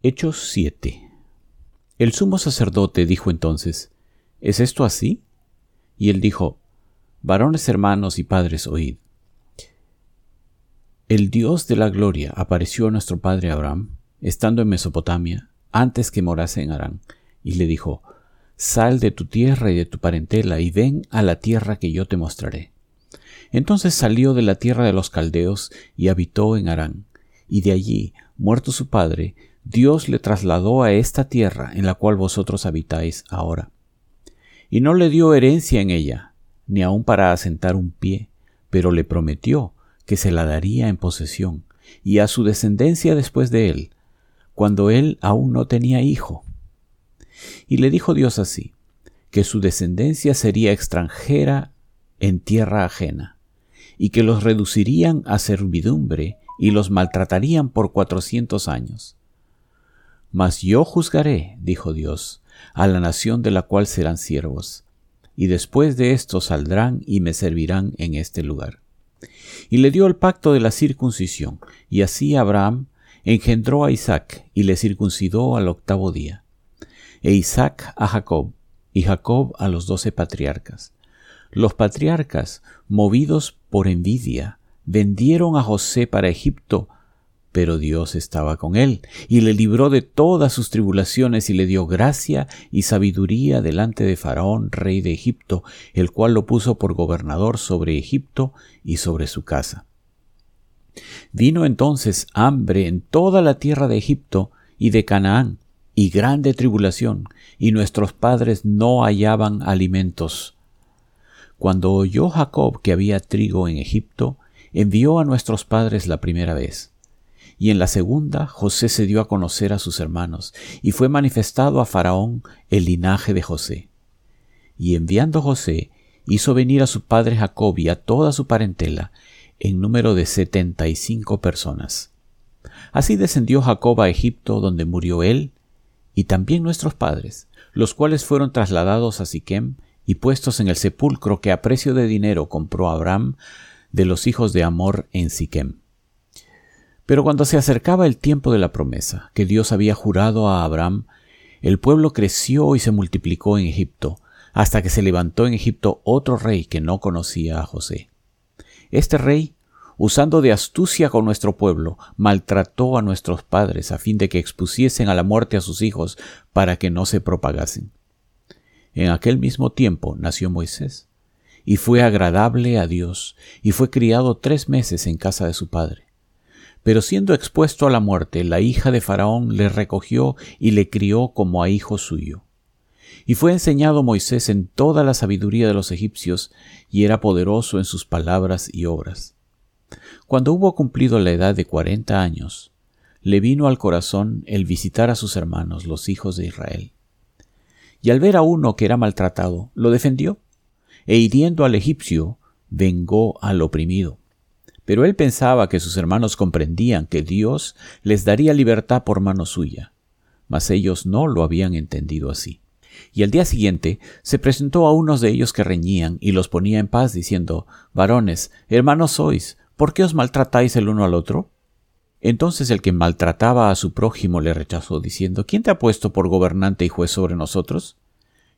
Hechos 7 El sumo sacerdote dijo entonces, ¿Es esto así? Y él dijo, Varones hermanos y padres, oíd. El Dios de la gloria apareció a nuestro padre Abraham, estando en Mesopotamia, antes que morase en Harán, y le dijo, Sal de tu tierra y de tu parentela, y ven a la tierra que yo te mostraré. Entonces salió de la tierra de los caldeos y habitó en Harán, y de allí, muerto su padre, Dios le trasladó a esta tierra en la cual vosotros habitáis ahora. Y no le dio herencia en ella, ni aun para asentar un pie, pero le prometió que se la daría en posesión, y a su descendencia después de él, cuando él aún no tenía hijo. Y le dijo Dios así, que su descendencia sería extranjera en tierra ajena, y que los reducirían a servidumbre y los maltratarían por cuatrocientos años. Mas yo juzgaré, dijo Dios, a la nación de la cual serán siervos, y después de esto saldrán y me servirán en este lugar. Y le dio el pacto de la circuncisión, y así Abraham engendró a Isaac y le circuncidó al octavo día, e Isaac a Jacob, y Jacob a los doce patriarcas. Los patriarcas, movidos por envidia, vendieron a José para Egipto pero Dios estaba con él, y le libró de todas sus tribulaciones y le dio gracia y sabiduría delante de Faraón, rey de Egipto, el cual lo puso por gobernador sobre Egipto y sobre su casa. Vino entonces hambre en toda la tierra de Egipto y de Canaán, y grande tribulación, y nuestros padres no hallaban alimentos. Cuando oyó Jacob que había trigo en Egipto, envió a nuestros padres la primera vez y en la segunda José se dio a conocer a sus hermanos, y fue manifestado a Faraón el linaje de José. Y enviando José, hizo venir a su padre Jacob y a toda su parentela, en número de setenta y cinco personas. Así descendió Jacob a Egipto, donde murió él, y también nuestros padres, los cuales fueron trasladados a Siquem y puestos en el sepulcro que a precio de dinero compró Abraham de los hijos de Amor en Siquem. Pero cuando se acercaba el tiempo de la promesa que Dios había jurado a Abraham, el pueblo creció y se multiplicó en Egipto, hasta que se levantó en Egipto otro rey que no conocía a José. Este rey, usando de astucia con nuestro pueblo, maltrató a nuestros padres a fin de que expusiesen a la muerte a sus hijos para que no se propagasen. En aquel mismo tiempo nació Moisés, y fue agradable a Dios, y fue criado tres meses en casa de su padre. Pero siendo expuesto a la muerte, la hija de Faraón le recogió y le crió como a hijo suyo. Y fue enseñado Moisés en toda la sabiduría de los egipcios, y era poderoso en sus palabras y obras. Cuando hubo cumplido la edad de cuarenta años, le vino al corazón el visitar a sus hermanos, los hijos de Israel. Y al ver a uno que era maltratado, lo defendió, e hiriendo al egipcio, vengó al oprimido. Pero él pensaba que sus hermanos comprendían que Dios les daría libertad por mano suya, mas ellos no lo habían entendido así. Y al día siguiente se presentó a unos de ellos que reñían y los ponía en paz, diciendo Varones, hermanos sois, ¿por qué os maltratáis el uno al otro? Entonces el que maltrataba a su prójimo le rechazó, diciendo ¿Quién te ha puesto por gobernante y juez sobre nosotros?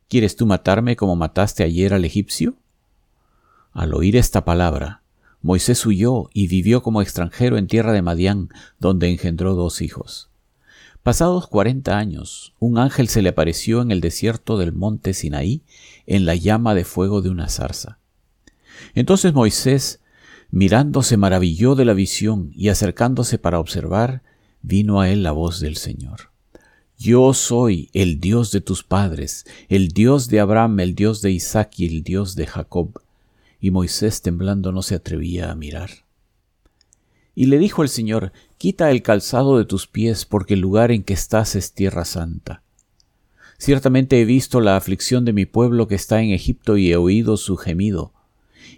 ¿Quieres tú matarme como mataste ayer al egipcio? Al oír esta palabra, Moisés huyó y vivió como extranjero en tierra de Madián, donde engendró dos hijos. Pasados cuarenta años, un ángel se le apareció en el desierto del monte Sinaí, en la llama de fuego de una zarza. Entonces Moisés, mirando, se maravilló de la visión y acercándose para observar, vino a él la voz del Señor. Yo soy el Dios de tus padres, el Dios de Abraham, el Dios de Isaac y el Dios de Jacob y Moisés temblando no se atrevía a mirar. Y le dijo el Señor, Quita el calzado de tus pies, porque el lugar en que estás es tierra santa. Ciertamente he visto la aflicción de mi pueblo que está en Egipto y he oído su gemido,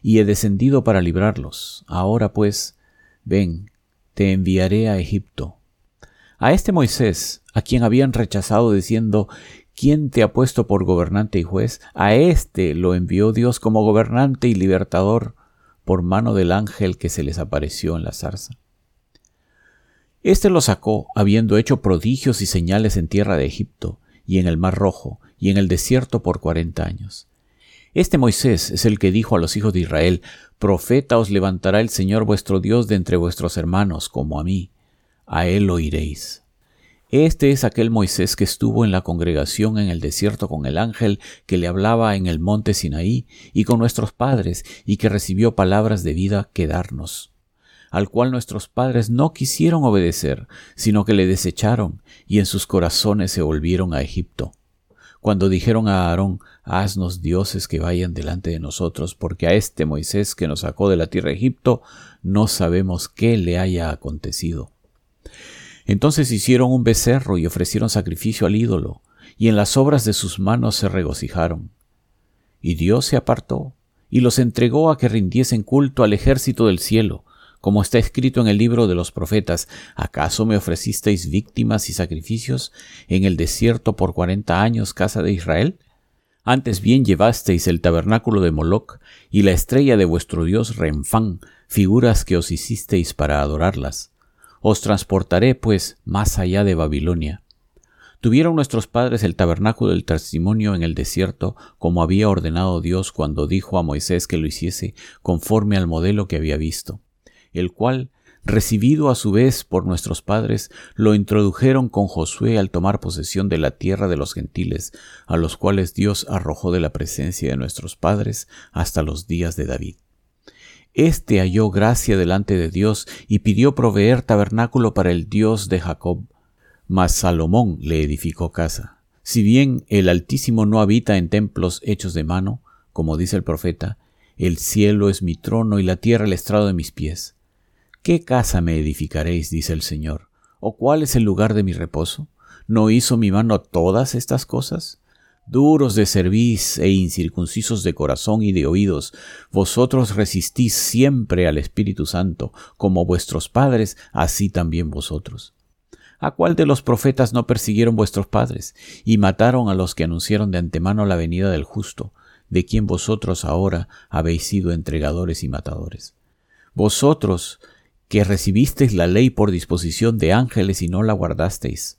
y he descendido para librarlos. Ahora pues, ven, te enviaré a Egipto. A este Moisés, a quien habían rechazado diciendo, ¿Quién te ha puesto por gobernante y juez? A éste lo envió Dios como gobernante y libertador por mano del ángel que se les apareció en la zarza. Este lo sacó, habiendo hecho prodigios y señales en tierra de Egipto, y en el mar rojo, y en el desierto por cuarenta años. Este Moisés es el que dijo a los hijos de Israel, Profeta os levantará el Señor vuestro Dios de entre vuestros hermanos, como a mí. A él oiréis. Este es aquel Moisés que estuvo en la congregación en el desierto con el ángel que le hablaba en el monte Sinaí y con nuestros padres y que recibió palabras de vida que darnos, al cual nuestros padres no quisieron obedecer, sino que le desecharon y en sus corazones se volvieron a Egipto cuando dijeron a Aarón, haznos dioses que vayan delante de nosotros, porque a este Moisés que nos sacó de la tierra de Egipto, no sabemos qué le haya acontecido. Entonces hicieron un becerro y ofrecieron sacrificio al ídolo, y en las obras de sus manos se regocijaron. Y Dios se apartó, y los entregó a que rindiesen culto al ejército del cielo, como está escrito en el libro de los profetas, ¿acaso me ofrecisteis víctimas y sacrificios en el desierto por cuarenta años, casa de Israel? Antes bien llevasteis el tabernáculo de Moloc y la estrella de vuestro dios Renfán, figuras que os hicisteis para adorarlas. Os transportaré, pues, más allá de Babilonia. Tuvieron nuestros padres el tabernáculo del testimonio en el desierto, como había ordenado Dios cuando dijo a Moisés que lo hiciese conforme al modelo que había visto el cual, recibido a su vez por nuestros padres, lo introdujeron con Josué al tomar posesión de la tierra de los gentiles, a los cuales Dios arrojó de la presencia de nuestros padres hasta los días de David. Este halló gracia delante de Dios y pidió proveer tabernáculo para el Dios de Jacob. Mas Salomón le edificó casa. Si bien el Altísimo no habita en templos hechos de mano, como dice el profeta, el cielo es mi trono y la tierra el estrado de mis pies. ¿Qué casa me edificaréis? dice el Señor. ¿O cuál es el lugar de mi reposo? ¿No hizo mi mano todas estas cosas? Duros de cerviz e incircuncisos de corazón y de oídos, vosotros resistís siempre al Espíritu Santo, como vuestros padres, así también vosotros. ¿A cuál de los profetas no persiguieron vuestros padres, y mataron a los que anunciaron de antemano la venida del justo, de quien vosotros ahora habéis sido entregadores y matadores? Vosotros que recibisteis la ley por disposición de ángeles y no la guardasteis.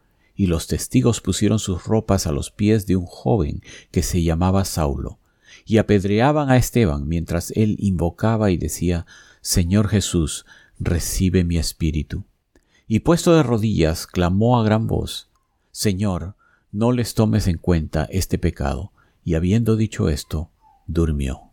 y los testigos pusieron sus ropas a los pies de un joven que se llamaba Saulo, y apedreaban a Esteban mientras él invocaba y decía, Señor Jesús, recibe mi espíritu. Y puesto de rodillas, clamó a gran voz, Señor, no les tomes en cuenta este pecado. Y habiendo dicho esto, durmió.